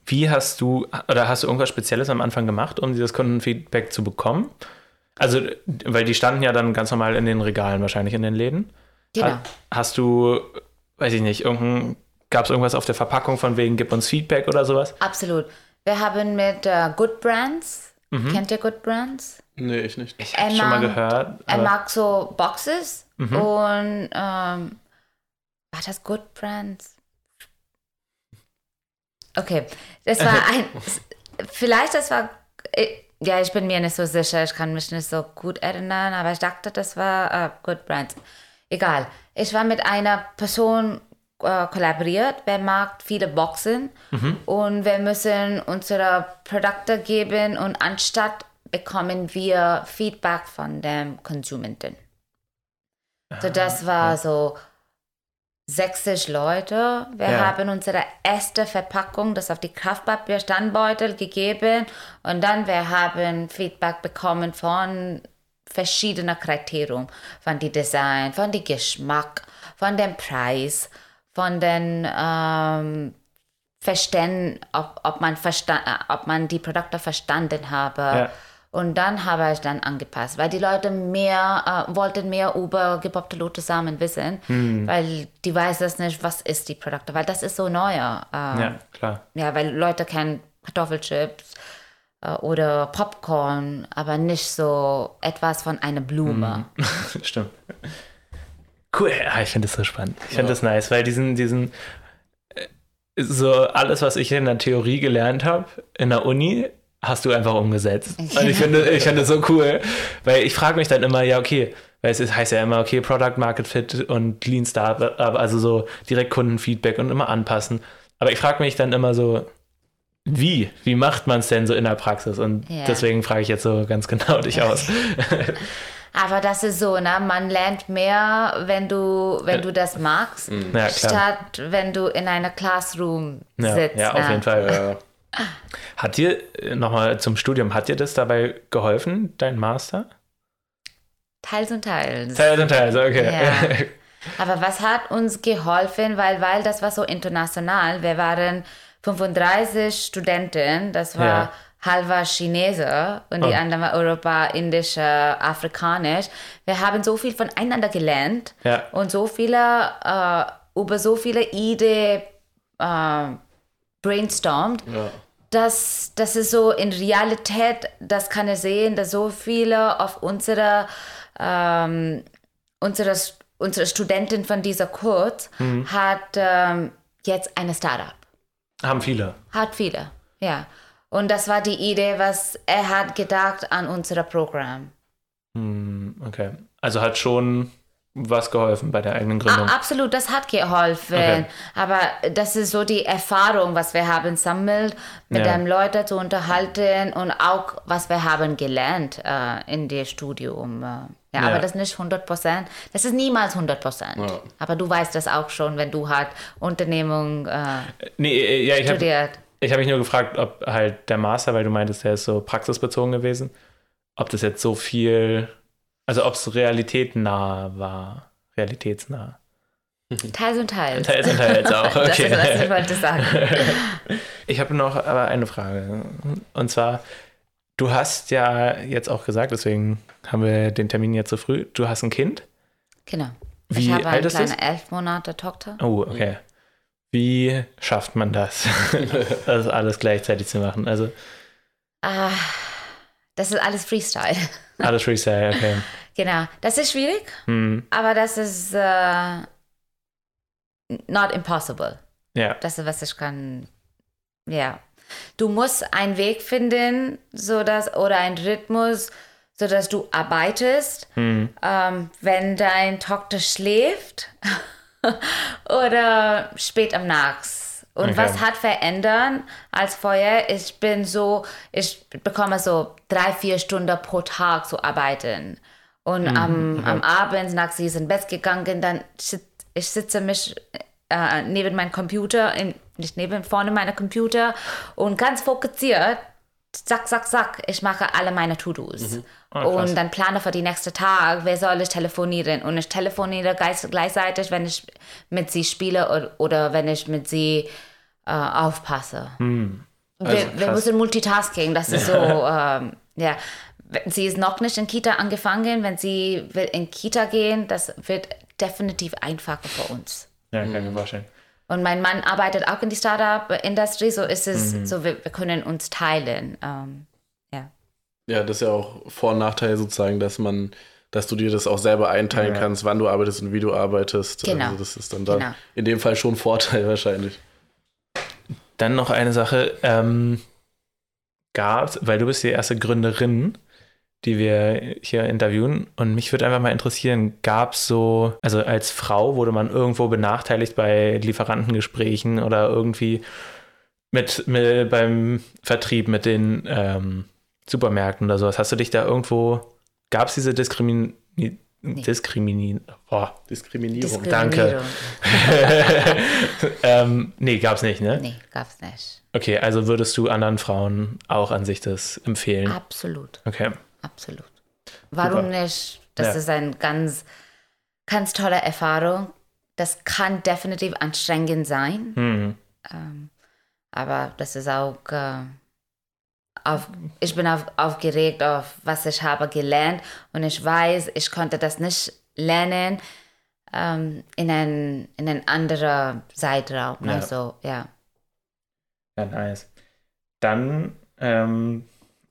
B: wie hast du, oder hast du irgendwas Spezielles am Anfang gemacht, um dieses Kundenfeedback zu bekommen? Also, weil die standen ja dann ganz normal in den Regalen, wahrscheinlich in den Läden.
C: Genau.
B: Ha- Hast du, weiß ich nicht, irgendein, gab es irgendwas auf der Verpackung von wegen, gib uns Feedback oder sowas?
C: Absolut. Wir haben mit äh, Good Brands, kennt ihr Good Brands?
A: Nee, ich nicht.
B: Ich habe schon mal gehört.
C: Er mag so Boxes und ähm, war das Good Brands? Okay, das war ein, vielleicht das war, äh, ja, ich bin mir nicht so sicher, ich kann mich nicht so gut erinnern, aber ich dachte, das war äh, Good Brands. Egal, ich war mit einer Person äh, kollaboriert, wer mag viele Boxen. Und wir müssen unsere Produkte geben und anstatt bekommen wir Feedback von dem Konsumenten. So, das war so 60 Leute. Wir
B: Ja.
C: haben unsere erste Verpackung, das auf die Kraftpapier-Standbeutel gegeben und dann wir haben Feedback bekommen von verschiedenen Kriterien, von die Design, von die Geschmack, von dem Preis, von den ähm, Verständen, ob, ob, man äh, ob man die Produkte verstanden habe.
B: Ja.
C: Und dann habe ich dann angepasst, weil die Leute mehr äh, wollten mehr über gepoppte Lotussamen wissen,
B: Hm.
C: weil die weiß das nicht, was ist die Produkte, weil das ist so neuer. Äh,
B: Ja, klar.
C: ja, weil Leute kennen Kartoffelchips äh, oder Popcorn, aber nicht so etwas von einer Blume.
B: Stimmt. Cool, ja, ich finde das so spannend. Ich finde das nice, weil diesen, diesen, äh, so alles, was ich in der Theorie gelernt habe, in der Uni, hast du einfach umgesetzt. Und ich finde, ich finde das so cool, weil ich frage mich dann immer, ja, okay, weil es ist, heißt ja immer, okay, Product Market Fit und Lean Startup, also so direkt Kundenfeedback und immer anpassen. Aber ich frage mich dann immer so, wie? Wie macht man es denn so in der Praxis? Und
C: Ja.
B: deswegen frage ich jetzt so ganz genau dich aus.
C: Aber das ist so, ne? Man lernt mehr, wenn du, wenn du das magst,
B: Ja, klar.
C: statt wenn du in einer Classroom
B: Ja,
C: sitzt.
B: ja, auf
C: ne?
B: jeden Fall.
A: Ja.
B: Hat dir, nochmal zum Studium, hat dir das dabei geholfen, dein Master?
C: Teils und teils.
B: Teils und teils, okay.
C: Ja. Aber was hat uns geholfen, weil, weil das war so international. Wir waren 35 Studenten, das war
B: Ja.
C: halber Chinese und die
B: Oh.
C: anderen war Europa, Indisch, äh, Afrikanisch. Wir haben so viel voneinander gelernt
B: Ja.
C: und so viele, äh, über so viele Ideen äh, brainstormt.
A: Ja.
C: Das, das ist so in Realität, das kann ich sehen, dass so viele auf unsere, ähm, unsere, unsere Studentin von dieser Kurs hat ähm, jetzt eine Startup.
B: Haben viele.
C: Hat viele, ja. Und das war die Idee, was er hat gedacht an unser Programm.
B: Hm, okay. Also hat schon was geholfen bei der eigenen Gründung.
C: A absolut, das hat geholfen.
B: Okay.
C: Aber das ist so die Erfahrung, was wir haben sammelt, mit
B: Ja.
C: den Leuten zu unterhalten und auch, was wir haben gelernt äh, in dem Studium. Äh, ja,
B: Ja.
C: aber das ist nicht 100 Prozent. Das ist niemals 100 Prozent.
A: Ja.
C: Aber du weißt das auch schon, wenn du halt Unternehmung äh,
B: nee, äh, ja, ich habe
C: studiert.
B: ich hab mich nur gefragt, ob halt der Master, weil du meintest, der ist so praxisbezogen gewesen, ob das jetzt so viel, also ob es realitätnah war. Realitätsnah.
C: Teils und teils.
B: Teils und teils auch,
C: das
B: okay.
C: ist, was ich wollte sagen.
B: Ich habe noch aber eine Frage. Und zwar, du hast ja jetzt auch gesagt, deswegen haben wir den Termin jetzt so früh, du hast ein Kind.
C: Genau.
B: Wie
C: ich habe
B: alt
C: eine kleine elf Monate Tochter.
B: Oh, okay. Wie schafft man das, das alles gleichzeitig zu machen? Also
C: Ah, das ist alles Freestyle.
B: alles Freestyle, okay.
C: Genau. Das ist schwierig.
B: Hm,
C: Aber das ist äh, not impossible.
B: ja,
C: Das ist, was ich kann. Ja. Du musst einen Weg finden, so dass, oder einen Rhythmus, sodass du arbeitest,
B: hm,
C: ähm, wenn dein Tochter schläft oder spät am Nachts. Und
B: Okay.
C: was hat verändert als vorher? Ich bin so, ich bekomme so drei, vier Stunden pro Tag zu arbeiten. Und am, am Abend, nach sie ist ins Bett gegangen, dann ich sitze mich äh, neben meinem Computer, in, nicht neben, vorne meiner Computer und ganz fokussiert, zack, zack, zack, ich mache alle meine To-Dos.
B: Ah, krass.
C: und dann plane für die nächste Tag, wer soll ich telefonieren. Und ich telefoniere gleich, gleichzeitig, wenn ich mit sie spiele oder, oder wenn ich mit sie äh, aufpasse.
B: Hm.
C: wir,
B: Also
C: wir
B: krass.
C: müssen Multitasking, das ist so, ähm, ja. Sie ist noch nicht in Kita angefangen. Wenn sie will in Kita gehen, das wird definitiv einfacher für uns.
B: Ja, kann ich mir vorstellen.
C: Und mein Mann arbeitet auch in die Startup-Industrie, so ist es,
B: Mhm.
C: so wir, wir können uns teilen. Ähm, ja.
A: Ja, das ist ja auch Vor- und Nachteil sozusagen, dass man, dass du dir das auch selber einteilen
B: Ja.
A: kannst, wann du arbeitest und wie du arbeitest.
C: Genau.
A: Also das ist dann da
C: Genau.
A: in dem Fall schon Vorteil wahrscheinlich.
B: Dann noch eine Sache. Ähm, gab's, weil du bist die erste Gründerin, die wir hier interviewen. Und mich würde einfach mal interessieren, gab es so, also als Frau wurde man irgendwo benachteiligt bei Lieferantengesprächen oder irgendwie mit, mit beim Vertrieb mit den ähm, Supermärkten oder sowas. Hast du dich da irgendwo, gab es diese Diskrimi Diskrimini boah,
A: Diskriminierung.
B: Danke. ähm, nee, gab's nicht, ne?
C: Nee, gab's nicht.
B: Okay, also würdest du anderen Frauen auch an sich das empfehlen?
C: Absolut,
B: Okay.
C: Absolut. Warum
B: Super.
C: nicht? Das
B: Ja.
C: ist eine ganz, ganz tolle Erfahrung. Das kann definitiv anstrengend sein,
B: Hm.
C: ähm, aber das ist auch, äh, auf, ich bin auf, aufgeregt auf, was ich habe gelernt und ich weiß, ich konnte das nicht lernen ähm, in einen in ein anderer Zeitraum. Ne?
B: Ja.
C: So, ja.
B: Ja, nice. Dann ähm,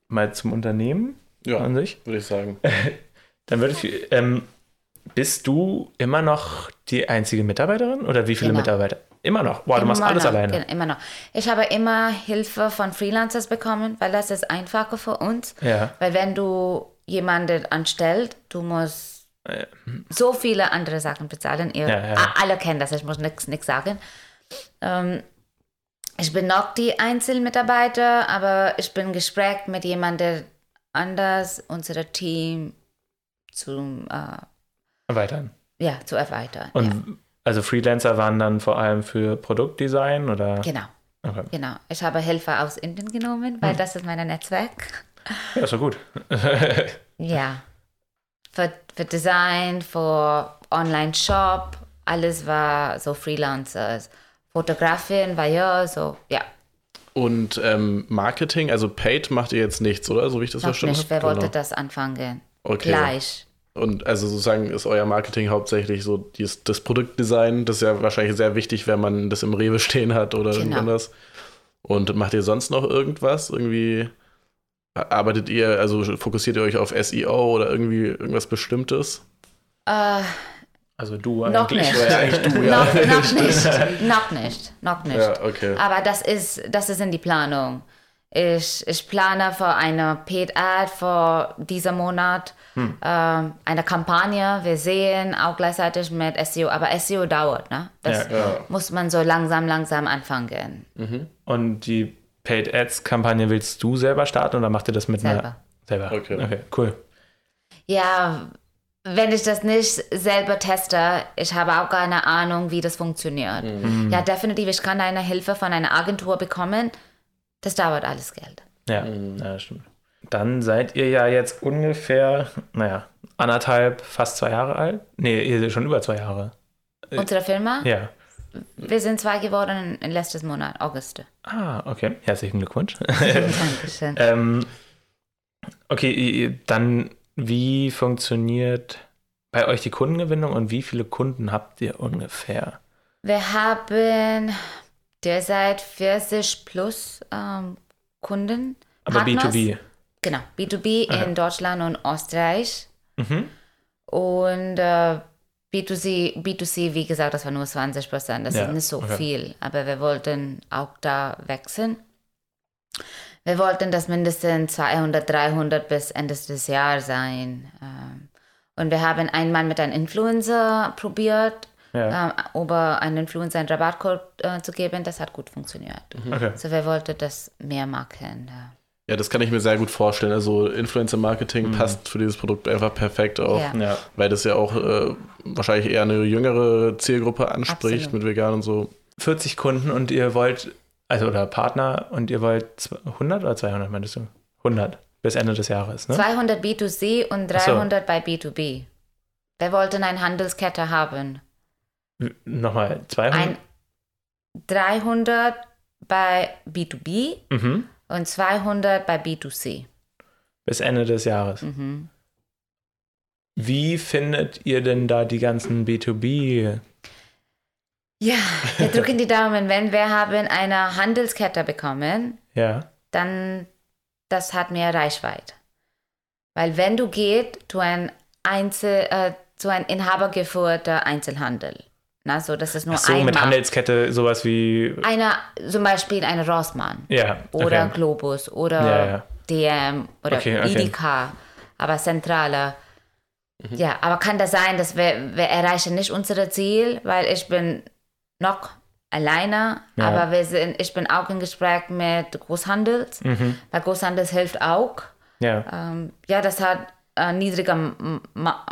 B: mal zum Unternehmen
A: Ja,
B: an sich.
A: würde ich sagen.
B: Dann würde ich, ähm, bist du immer noch die einzige Mitarbeiterin oder wie viele
C: Genau.
B: Mitarbeiter? Immer noch. Boah, du machst
C: Immer
B: alles
C: noch,
B: alleine.
C: Immer noch. Ich habe immer Hilfe von Freelancers bekommen, weil das ist einfacher für uns.
B: Ja.
C: Weil wenn du jemanden anstellst, du musst
B: Äh,
C: so viele andere Sachen bezahlen. Ihr
B: Ja, ja.
C: alle kennen das, ich muss nichts sagen. Ähm, ich bin noch die Einzelmitarbeiter, aber ich bin gesprächt mit jemandem anders, unser Team zu, äh,
B: erweitern.
C: ja, zu erweitern.
B: Und
C: ja.
B: also Freelancer waren dann vor allem für Produktdesign oder?
C: Genau,
B: Okay.
C: genau. Ich habe Hilfe aus Indien genommen,
B: Hm.
C: weil das ist mein Netzwerk.
B: Ja, doch gut.
C: Ja. Für, für Design, für Online-Shop, alles war so Freelancers. Fotografin war ja so, ja,
A: Und ähm, Marketing, also Paid macht ihr jetzt nichts, oder? So wie ich das
C: noch
A: verstanden
C: nicht. Wer
A: habe.
C: wollte das anfangen?
A: Okay.
C: Gleich.
A: Und also sozusagen ist euer Marketing hauptsächlich so dies, das Produktdesign. Das ist ja wahrscheinlich sehr wichtig, wenn man das im Rewe stehen hat oder
C: Genau.
A: irgendwas. Und macht ihr sonst noch irgendwas? Irgendwie arbeitet ihr, also fokussiert ihr euch auf SEO oder irgendwie irgendwas Bestimmtes?
C: Äh,
B: Also du
C: noch
B: eigentlich.
C: nicht.
A: Ja, eigentlich du, ja.
C: noch, noch nicht. Noch nicht. Noch nicht.
A: Ja, okay.
C: Aber das ist, das ist in die Planung. Ich, ich plane für eine Paid Ad für diesen Monat,
A: Hm.
C: ähm, eine Kampagne. Wir sehen auch gleichzeitig mit SEO, aber SEO dauert, ne? Das
B: Ja,
A: ja.
C: muss man so langsam, langsam anfangen.
B: Und die Paid Ads Kampagne willst du selber starten oder macht ihr das mit
C: Selber.
B: einer selber?
A: Okay.
B: okay, cool.
C: Ja, wenn ich das nicht selber teste, ich habe auch keine Ahnung, wie das funktioniert. Ja, definitiv, ich kann eine Hilfe von einer Agentur bekommen. Das dauert alles Geld.
B: Ja, ja, das stimmt. Dann seid ihr ja jetzt ungefähr, naja, anderthalb, fast zwei Jahre alt. Nee, ihr seid schon über zwei Jahre.
C: Unsere Firma,
B: Ja.
C: wir sind zwei geworden in letztes Monat, August.
B: Ah, okay. Herzlichen Glückwunsch.
C: Dankeschön.
B: ähm, okay, dann wie funktioniert bei euch die Kundengewinnung und wie viele Kunden habt ihr ungefähr?
C: Wir haben derzeit 40 plus ähm, Kunden.
B: Aber
C: Partners.
B: B2B.
C: Genau, B2B
B: Aha.
C: in Deutschland und Österreich.
B: Mhm.
C: Und äh, B2C, B2C, wie gesagt, das war nur 20 Prozent. Das
B: Ja,
C: ist nicht so
B: okay.
C: viel. Aber wir wollten auch da wechseln. Wir wollten das mindestens 200, 300 bis Ende des Jahres sein. Ähm, Und wir haben einmal mit einem Influencer probiert,
B: Ja.
C: ähm, über einen Influencer einen Rabattcode äh, zu geben. Das hat gut funktioniert.
B: Okay.
C: So wir wollten das mehr machen. Ja.
A: Ja, das kann ich mir sehr gut vorstellen. Also Influencer-Marketing
B: Mhm.
A: passt für dieses Produkt einfach perfekt auch,
C: Ja.
B: Ja.
A: weil das ja auch äh, wahrscheinlich eher eine jüngere Zielgruppe anspricht
C: Absolut.
A: mit vegan und so.
B: 40 Kunden und ihr wollt, also oder Partner und ihr wollt zw- 100 oder 200 meintest du? 100 bis Ende des Jahres, ne?
C: 200 B2C und
B: Ach so.
C: 300 bei B2B. Wir wollten eine Handelskette haben.
B: Nochmal, 200?
C: Ein 300 bei B2B
B: Mhm.
C: und 200 bei B2C.
B: Bis Ende des Jahres.
C: Mhm.
B: Wie findet ihr denn da die ganzen B2B?
C: Ja, wir drücken die Daumen. Wenn wir haben eine Handelskette bekommen,
B: Ja.
C: dann das hat mehr Reichweite. Weil wenn du gehst zu ein Einzel, äh, zu ein inhabergeführter Einzelhandel, na, so das ist nur
B: Ach so,
C: einmal.
B: mit Handelskette sowas wie.
C: Einer, zum Beispiel eine Rossmann
B: Ja.
C: oder
B: okay.
C: Globus oder
B: Ja, ja.
C: DM oder
B: Okay, okay.
C: Edeka, aber zentraler.
B: Mhm.
C: Ja, aber kann das sein, dass wir, wir erreichen nicht unser Ziel, weil ich bin noch alleine,
B: Ja.
C: aber wir sind, ich bin auch im Gespräch mit Großhandels,
B: Mhm.
C: weil Großhandels hilft auch.
B: Ja.
C: Ähm, ja, das hat äh, niedrige Ma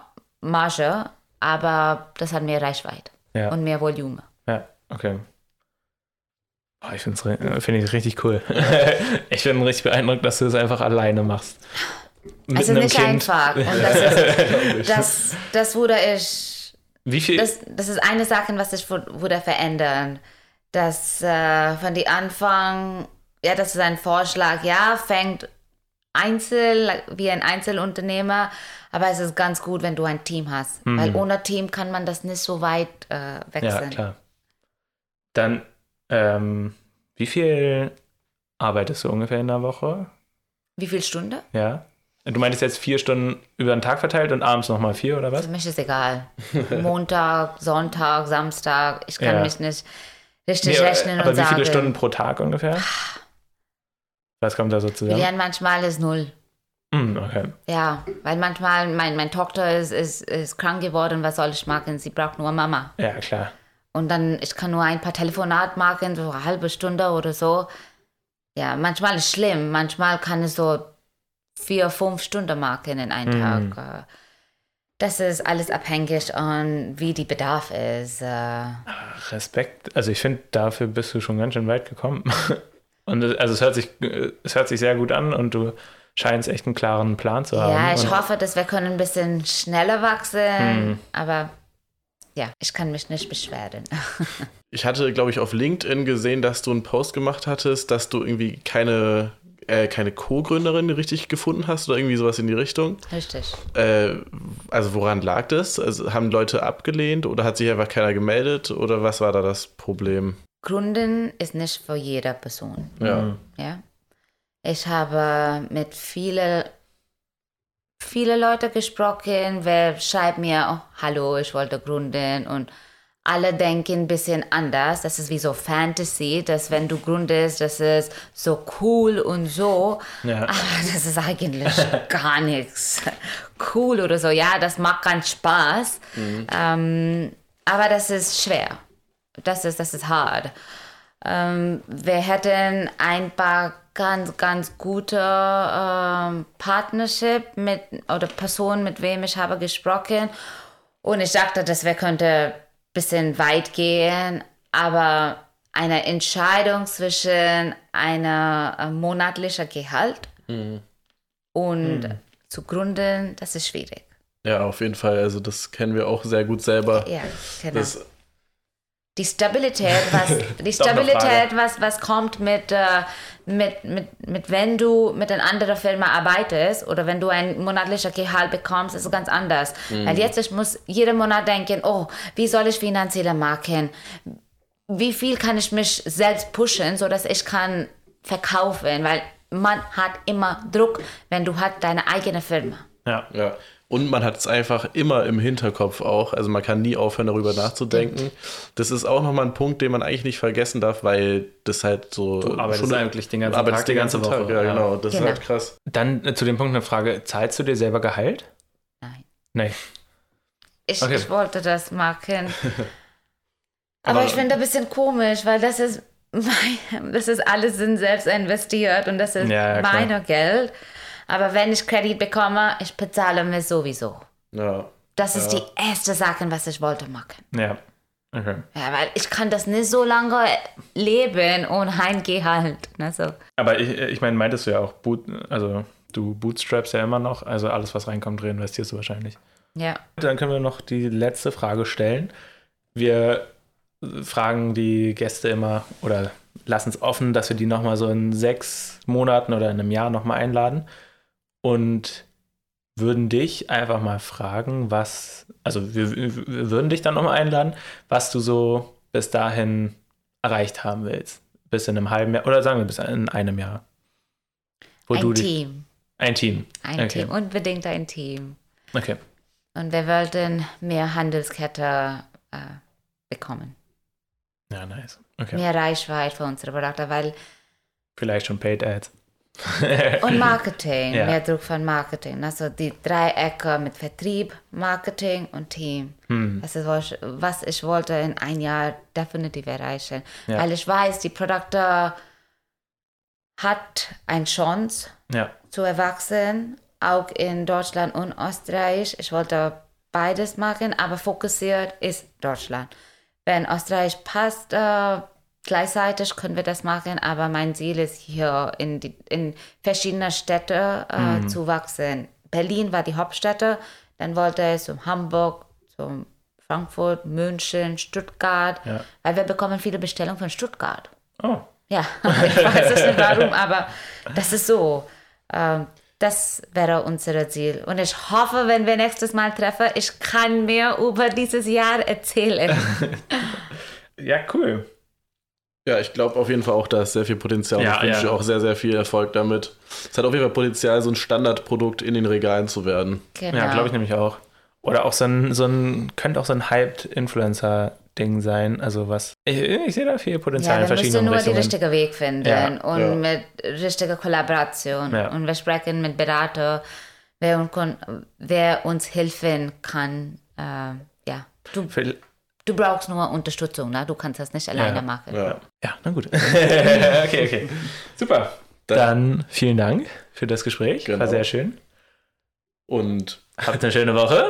C: Marge, aber das hat mehr Reichweite
B: Ja.
C: und mehr Volumen.
B: Ja, okay. Oh, ich finde es find ich richtig cool. ich bin richtig beeindruckt, dass du es einfach alleine machst. Mit
C: Es ist nicht
B: Kind.
C: einfach. Und das, ist, das, das wurde ich
B: Wie viel?
C: das, das ist eine Sache, was ich wu- würde verändern. Das äh, von die Anfang, ja, das ist ein Vorschlag, ja, fängt einzel, wie ein Einzelunternehmer, aber es ist ganz gut, wenn du ein Team hast. Weil ohne Team kann man das nicht so weit äh,
B: ja,
C: wechseln.
B: klar. Dann, ähm, wie viel arbeitest du ungefähr in der Woche?
C: Wie viel Stunde?
B: Ja. Du meintest jetzt vier Stunden über den Tag verteilt und abends nochmal vier oder was?
C: Für mich ist egal. Montag, Sonntag, Samstag, ich kann
B: Ja.
C: mich nicht richtig
B: Nee,
C: rechnen
B: aber
C: und
B: wie
C: sagen.
B: viele Stunden pro Tag ungefähr? Was kommt da so zusammen?
C: Ja, manchmal ist null.
B: Hm, okay.
C: Ja, weil manchmal, mein, meine Tochter ist, ist, ist krank geworden, was soll ich machen? Sie braucht nur Mama.
B: Ja, klar.
C: Und dann, ich kann nur ein paar Telefonat machen, so eine halbe Stunde oder so. Ja, manchmal ist schlimm. Manchmal kann ich so vier, fünf Stunden machen in einem
B: Mhm.
C: Tag. Äh, Das ist alles abhängig an, wie die Bedarf ist. Äh,
B: Respekt. Also ich finde, dafür bist du schon ganz schön weit gekommen. Und es- also es hört sich, äh, es hört sich sehr gut an und du scheinst echt einen klaren Plan zu haben.
C: Ja, ich
B: und,
C: hoffe, dass wir können ein bisschen schneller wachsen. Aber ja, ich kann mich nicht beschweren.
A: Ich hatte, glaube ich, auf LinkedIn gesehen, dass du einen Post gemacht hattest, dass du irgendwie keine, äh, keine Co-Gründerin richtig gefunden hast oder irgendwie sowas in die Richtung.
C: Richtig.
A: Äh, also woran lag das? Also haben Leute abgelehnt oder hat sich einfach keiner gemeldet oder was war da das Problem?
C: Gründen ist nicht für jede Person.
A: Ja.
B: Mhm.
C: Ja. Ich habe mit vielen viele Leute gesprochen, wer schreibt mir, oh, hallo, ich wollte gründen und alle denken ein bisschen anders. Das ist wie so Fantasy, dass wenn du gründest, das ist so cool und so.
B: Ja.
C: Aber das ist eigentlich gar nichts cool oder so. Ja, das macht ganz Spaß. Ähm, aber das ist schwer. Das ist, das ist hart. Ähm, wir hätten ein paar ganz, ganz gute ähm, Partnership mit oder Personen, mit wem ich habe gesprochen. Und ich dachte, dass wir könnte ein bisschen weit gehen, aber eine Entscheidung zwischen einer äh, monatlichen Gehalt und zu gründen, das ist schwierig.
A: Ja, auf jeden Fall. Also das kennen wir auch sehr gut selber.
C: Ja, genau.
A: Das,
C: die Stabilität, was, die Stabilität, was, was kommt mit, äh, mit, mit, mit, wenn du mit einer anderen Firma arbeitest oder wenn du ein monatlicher Gehalt bekommst, ist es ganz anders. Weil jetzt, ich muss jeden Monat denken, oh, wie soll ich finanziell machen? Wie viel kann ich mich selbst pushen, sodass ich kann verkaufen? Weil man hat immer Druck, wenn du hast deine eigene Firma.
B: Ja.
A: ja. Und man hat es einfach immer im Hinterkopf auch. Also man kann nie aufhören, darüber nachzudenken. Das ist auch nochmal ein Punkt, den man eigentlich nicht vergessen darf, weil das halt so.
B: Du arbeitest eigentlich den ganzen
A: arbeitest
B: Tag, die ganze Woche.
A: Ja,
B: Ja.
A: genau. Das
C: Genau.
A: ist halt krass.
B: Dann äh, zu dem Punkt eine Frage: Zahlst du dir selber Gehalt?
C: Nein.
B: Nee.
C: Ich,
B: Okay.
C: ich wollte das machen. Aber,
A: Aber-
C: ich finde ein bisschen komisch, weil das ist das ist alles sind selbst investiert und das ist
B: Ja, klar.
C: mein Geld. Aber wenn ich Kredit bekomme, ich bezahle mir sowieso.
A: Ja.
C: Das ist
A: Ja.
C: die erste Sache, was ich wollte machen.
B: Ja. Okay.
C: Ja, weil ich kann das nicht so lange leben ohne ein Gehalt. Ne, so.
B: Aber ich, ich meine, meintest du ja auch, Boot, also du bootstraps ja immer noch, also alles, was reinkommt, reinvestierst du wahrscheinlich.
C: Ja.
B: Dann können wir noch die letzte Frage stellen. Wir fragen die Gäste immer oder lassen es offen, dass wir die nochmal so in sechs Monaten oder in einem Jahr nochmal einladen und würden dich einfach mal fragen, was, also wir, wir würden dich dann nochmal einladen, was du so bis dahin erreicht haben willst. Bis in einem halben Jahr oder sagen wir bis in einem Jahr. Wo
C: Ein
B: dich-
C: Team.
B: Ein Team.
C: Ein
B: okay.
C: Team. Unbedingt ein Team.
B: Okay.
C: Und wir wollten mehr Handelskette äh, bekommen.
B: Ja, nice. Okay.
C: Mehr Reichweite für unsere Produkte, weil
B: Vielleicht schon Paid Ads.
C: und Marketing,
B: Ja.
C: mehr Druck von Marketing. Also die Dreiecke mit Vertrieb, Marketing und Team.
B: Hm.
C: Das ist, was ich- was ich wollte in ein Jahr definitiv erreichen.
B: Ja.
C: Weil ich weiß, die Produkte hat eine Chance
B: Ja.
C: zu erwachsen, auch in Deutschland und Österreich. Ich wollte beides machen, aber fokussiert ist Deutschland. Wenn Österreich passt, äh, gleichzeitig können wir das machen, aber mein Ziel ist hier in, die, in verschiedene Städte äh, zu wachsen. Berlin war die Hauptstädte, dann wollte ich zum Hamburg, zum Frankfurt, München, Stuttgart,
B: Ja.
C: weil wir bekommen viele Bestellungen von Stuttgart.
B: Oh.
C: Ja, ich weiß nicht warum, aber das ist so. Ähm, das wäre unser Ziel. Und ich hoffe, wenn wir nächstes Mal treffen, ich kann mehr über dieses Jahr erzählen.
B: Ja, cool.
A: Ja, ich glaube auf jeden Fall auch, da ist sehr viel Potenzial.
B: Ja,
A: ich wünsche
B: ja.
A: dir auch sehr, sehr viel Erfolg damit. Es hat auf jeden Fall Potenzial, so ein Standardprodukt in den Regalen zu werden.
C: Genau.
B: Ja, glaube ich nämlich auch. Oder auch so ein, so ein, könnte auch so ein Hyped-Influencer-Ding sein. Also was. Ich, ich sehe da viel Potenzial
C: Ja,
B: in
C: wir müssen
B: verschiedenen
C: nur den
B: Richtungen.
C: richtigen Weg finden
B: Ja,
C: und
A: ja.
C: mit richtiger Kollaboration.
B: Ja.
C: Und wir sprechen mit Berater, wer, wer uns helfen kann. Äh, ja, du,
B: Viel-
C: du brauchst nur Unterstützung, ne? du kannst das nicht alleine
B: Ja.
C: machen.
A: Ja.
B: Ja, na gut. okay, okay. Super.
A: Dann-
B: Dann vielen Dank für das Gespräch. War
A: Genau.
B: sehr schön.
A: Und
B: Habt eine schöne Woche.